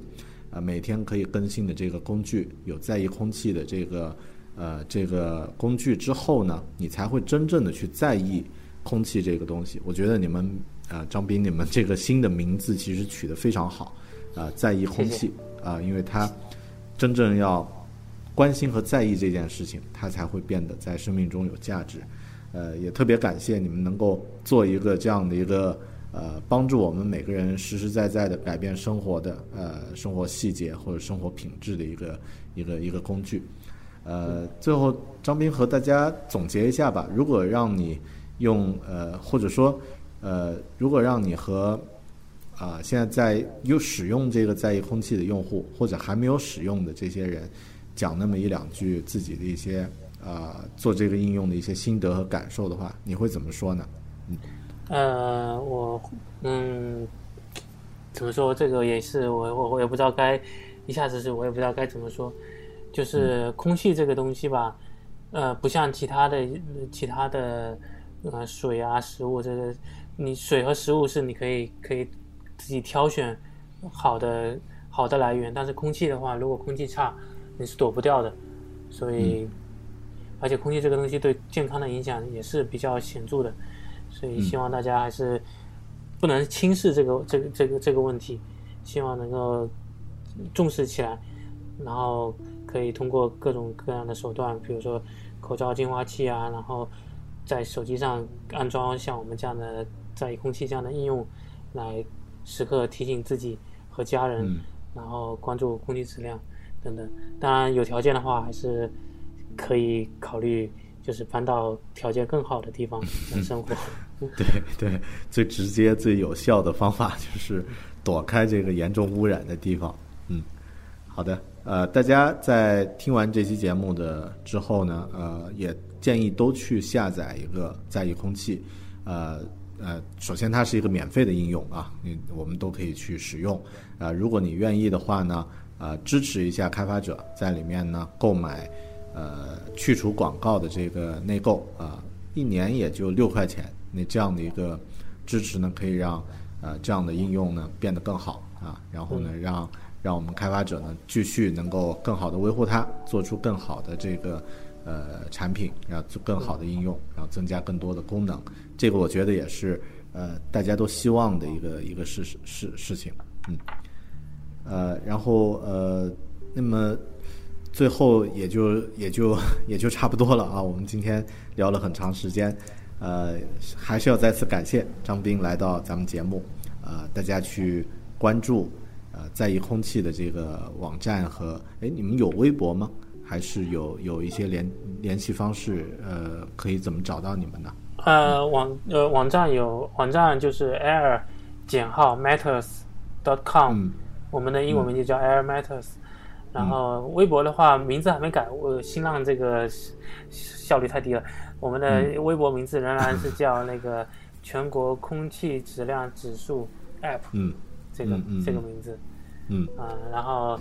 呃，每天可以更新的这个工具，有在意空气的这个呃这个工具之后呢，你才会真正的去在意空气这个东西。我觉得你们呃张斌，你们这个新的名字其实取得非常好，啊，在意空气啊，因为它真正要关心和在意这件事情，它才会变得在生命中有价值。呃，也特别感谢你们能够做一个这样的一个。呃，帮助我们每个人实实在在的改变生活的呃生活细节或者生活品质的一个一个一个工具。呃，最后张斌和大家总结一下吧。如果让你用呃或者说呃，如果让你和啊现在在又使用这个在意空气的用户或者还没有使用的这些人讲那么一两句自己的一些呃做这个应用的一些心得和感受的话，你会怎么说呢？嗯。呃，我嗯，怎么说？这个也是我我我也不知道该一下子是我也不知道该怎么说。就是空气这个东西吧，呃，不像其他的其他的呃水啊食物，这个你水和食物是你可以可以自己挑选好的好的来源，但是空气的话，如果空气差，你是躲不掉的。所以，而且空气这个东西对健康的影响也是比较显著的。所以希望大家还是不能轻视这个这个这个这个问题，希望能够重视起来，然后可以通过各种各样的手段，比如说口罩净化器啊，然后在手机上安装像我们这样的在意空气这样的应用，来时刻提醒自己和家人，然后关注空气质量等等。当然有条件的话，还是可以考虑。就是搬到条件更好的地方 来生活。对 对，最直接、最有效的方法就是躲开这个严重污染的地方。嗯，好的。呃，大家在听完这期节目的之后呢，呃，也建议都去下载一个在意空气。呃呃，首先它是一个免费的应用啊，你我们都可以去使用。呃，如果你愿意的话呢，呃，支持一下开发者，在里面呢购买。呃，去除广告的这个内购啊，一年也就六块钱。那这样的一个支持呢，可以让呃这样的应用呢变得更好啊，然后呢让让我们开发者呢继续能够更好的维护它，做出更好的这个呃产品，然后做更好的应用，然后增加更多的功能。这个我觉得也是呃大家都希望的一个一个事事事情。嗯，呃，然后呃，那么。最后也就也就 也就差不多了啊！我们今天聊了很长时间，呃，还是要再次感谢张斌来到咱们节目，呃，大家去关注呃在意空气的这个网站和哎，你们有微博吗？还是有有一些联联系方式？呃，可以怎么找到你们呢？呃，网呃网站有网站就是 air 减号 matters dot com，我们的英文名就叫 air matters。然后微博的话，名字还没改，我新浪这个效率太低了。我们的微博名字仍然是叫那个全国空气质量指数 App，嗯，这个这个名字，嗯啊，然后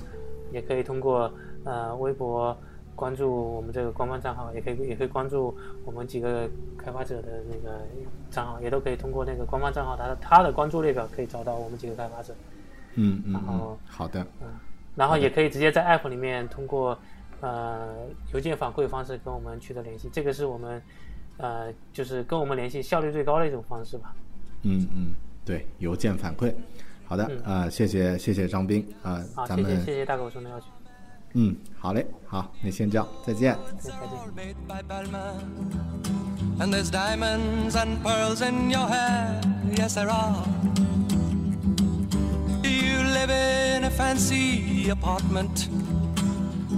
也可以通过呃微博关注我们这个官方账号，也可以也可以关注我们几个开发者的那个账号，也都可以通过那个官方账号，它的它的关注列表可以找到我们几个开发者。嗯嗯，然后好的，嗯。然后也可以直接在 App 里面通过呃邮件反馈方式跟我们取得联系，这个是我们呃就是跟我们联系效率最高的一种方式吧。嗯嗯，对，邮件反馈。好的啊，谢谢谢谢张斌啊，咱谢谢谢大狗熊的邀请。嗯，好嘞，好，那先这样，再见。再见。Live in a fancy apartment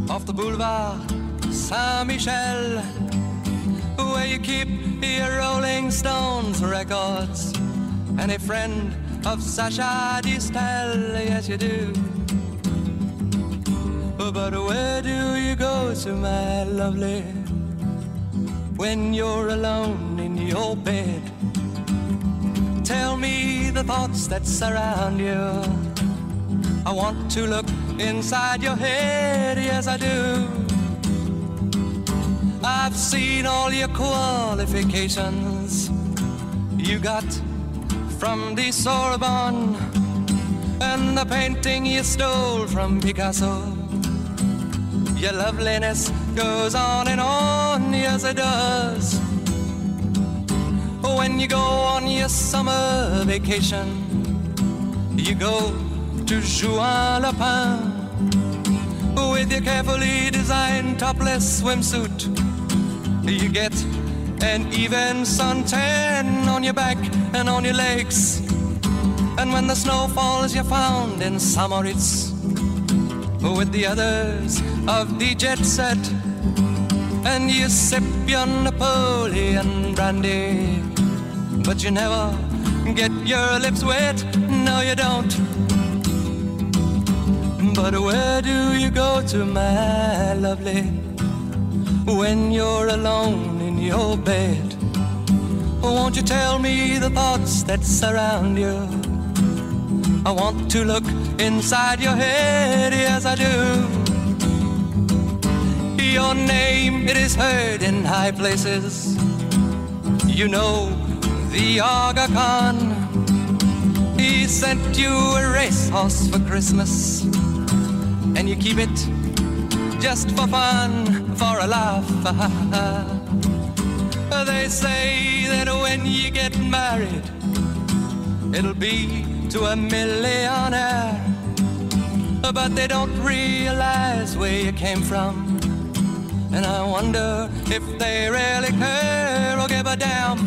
off the boulevard Saint Michel, where you keep your Rolling Stones records and a friend of Sasha Distel, yes you do. But where do you go to, my lovely? when you're alone in your bed. Tell me the thoughts that surround you. I want to look inside your head, yes, I do. I've seen all your qualifications you got from the Sorbonne and the painting you stole from Picasso. Your loveliness goes on and on, yes, it does. When you go on your summer vacation, you go to Juan Lapin with your carefully designed topless swimsuit. You get an even suntan on your back and on your legs. And when the snow falls, you're found in Samoritz with the others of the jet set. And you sip your Napoleon brandy, but you never get your lips wet. No, you don't. But where do you go to, my lovely, when you're alone in your bed? Won't you tell me the thoughts that surround you? I want to look inside your head, yes, I do. Your name, it is heard in high places. You know the Aga Khan. He sent you a racehorse for Christmas, and you keep it just for fun, for a laugh. they say that when you get married, it'll be to a millionaire. But they don't realize where you came from. And I wonder if they really care or give a damn.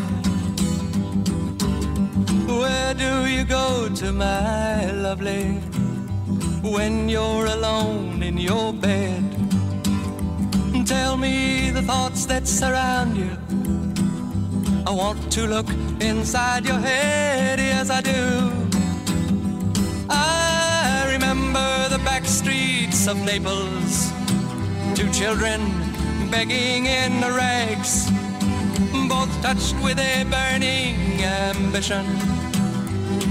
Where do you go to, my lovely, when you're alone in your bed? Tell me the thoughts that surround you. I want to look inside your head, yes, I do. I remember the back streets of Naples, two children begging in the rags, both touched with a burning ambition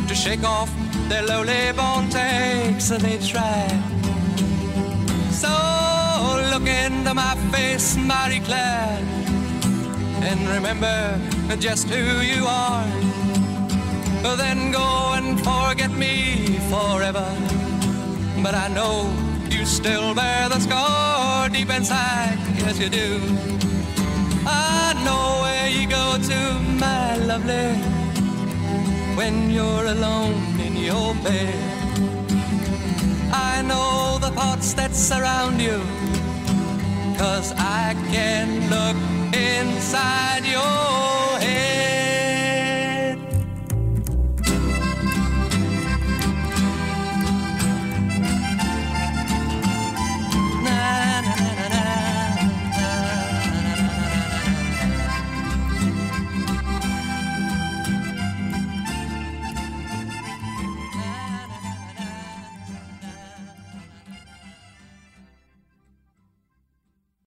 to shake off their lowly born takes, and they try. So look into my face, Mary Claire, and remember just who you are. Then go and forget me forever. But I know you still bear the scar deep inside, yes you do. I know where you go to, my lovely, when you're alone your bed. I know the thoughts that surround you, cause I can look inside your head.